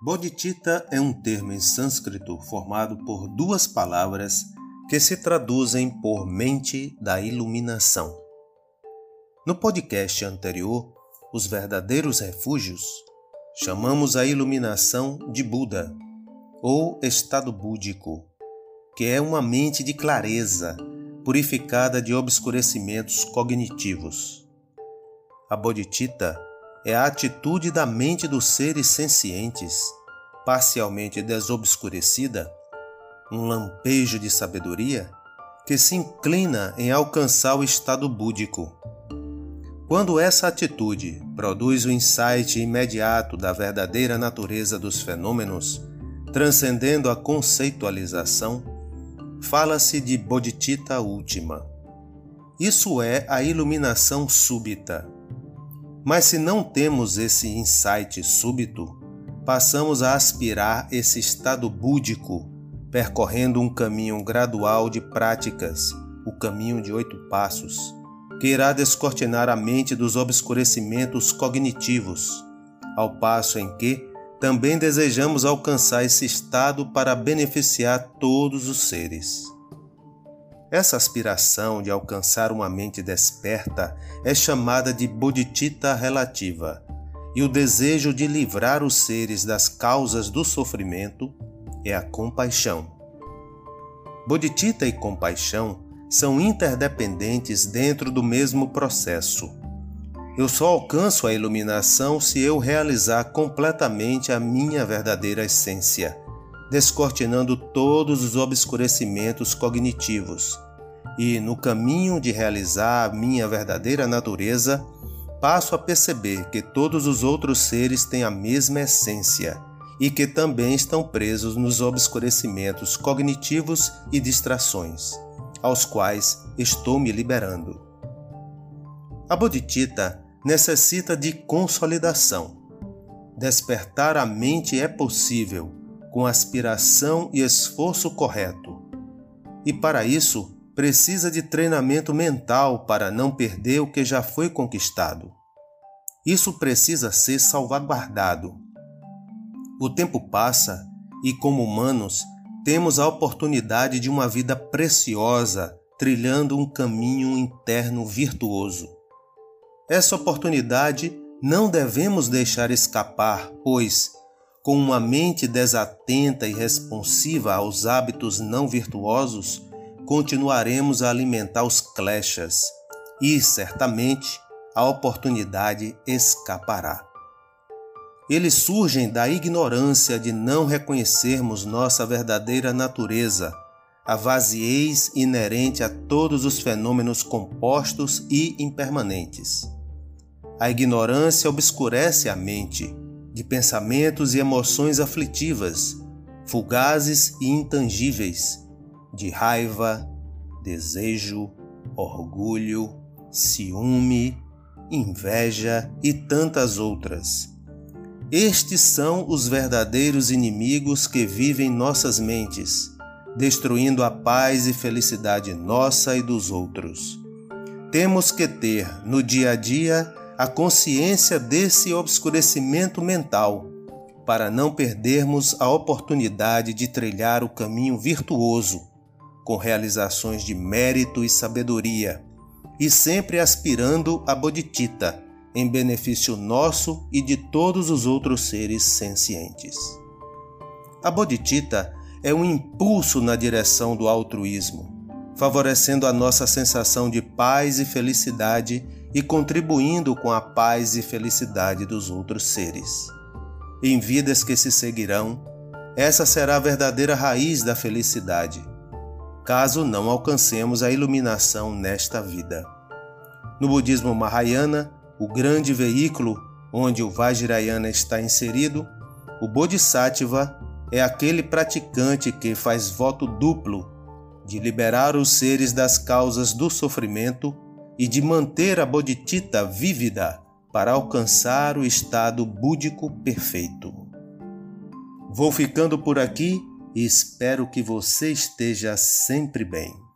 Bodhicitta é um termo em sânscrito formado por duas palavras que se traduzem por mente da iluminação. No podcast anterior, Os Verdadeiros Refúgios, chamamos a iluminação de Buda, ou estado búdico, que é uma mente de clareza, purificada de obscurecimentos cognitivos. A Bodhicitta é a atitude da mente dos seres sencientes, parcialmente desobscurecida, um lampejo de sabedoria que se inclina em alcançar o estado búdico. Quando essa atitude produz o insight imediato da verdadeira natureza dos fenômenos, transcendendo a conceitualização, fala-se de bodhicitta última. Isso é a iluminação súbita mas se não temos esse insight súbito, passamos a aspirar esse estado búdico, percorrendo um caminho gradual de práticas, o caminho de oito passos, que irá descortinar a mente dos obscurecimentos cognitivos, ao passo em que também desejamos alcançar esse estado para beneficiar todos os seres. Essa aspiração de alcançar uma mente desperta é chamada de bodhicitta relativa, e o desejo de livrar os seres das causas do sofrimento é a compaixão. Bodhicitta e compaixão são interdependentes dentro do mesmo processo. Eu só alcanço a iluminação se eu realizar completamente a minha verdadeira essência descortinando todos os obscurecimentos cognitivos. E no caminho de realizar minha verdadeira natureza, passo a perceber que todos os outros seres têm a mesma essência e que também estão presos nos obscurecimentos cognitivos e distrações, aos quais estou me liberando. A Bodhicitta necessita de consolidação. Despertar a mente é possível com aspiração e esforço correto. E para isso, precisa de treinamento mental para não perder o que já foi conquistado. Isso precisa ser salvaguardado. O tempo passa e, como humanos, temos a oportunidade de uma vida preciosa trilhando um caminho interno virtuoso. Essa oportunidade não devemos deixar escapar, pois, com uma mente desatenta e responsiva aos hábitos não virtuosos, continuaremos a alimentar os kleshas e, certamente, a oportunidade escapará. Eles surgem da ignorância de não reconhecermos nossa verdadeira natureza, a vaziez inerente a todos os fenômenos compostos e impermanentes. A ignorância obscurece a mente de pensamentos e emoções aflitivas, fugazes e intangíveis, de raiva, desejo, orgulho, ciúme, inveja e tantas outras. Estes são os verdadeiros inimigos que vivem nossas mentes, destruindo a paz e felicidade nossa e dos outros. Temos que ter no dia a dia a consciência desse obscurecimento mental, para não perdermos a oportunidade de trilhar o caminho virtuoso, com realizações de mérito e sabedoria, e sempre aspirando a bodhicitta, em benefício nosso e de todos os outros seres sencientes. A bodhicitta é um impulso na direção do altruísmo, favorecendo a nossa sensação de paz e felicidade e contribuindo com a paz e felicidade dos outros seres. Em vidas que se seguirão, essa será a verdadeira raiz da felicidade, caso não alcancemos a iluminação nesta vida. No budismo Mahayana, o grande veículo onde o Vajrayana está inserido, o Bodhisattva é aquele praticante que faz voto duplo de liberar os seres das causas do sofrimento e de manter a bodhicitta vívida para alcançar o estado búdico perfeito. Vou ficando por aqui e espero que você esteja sempre bem.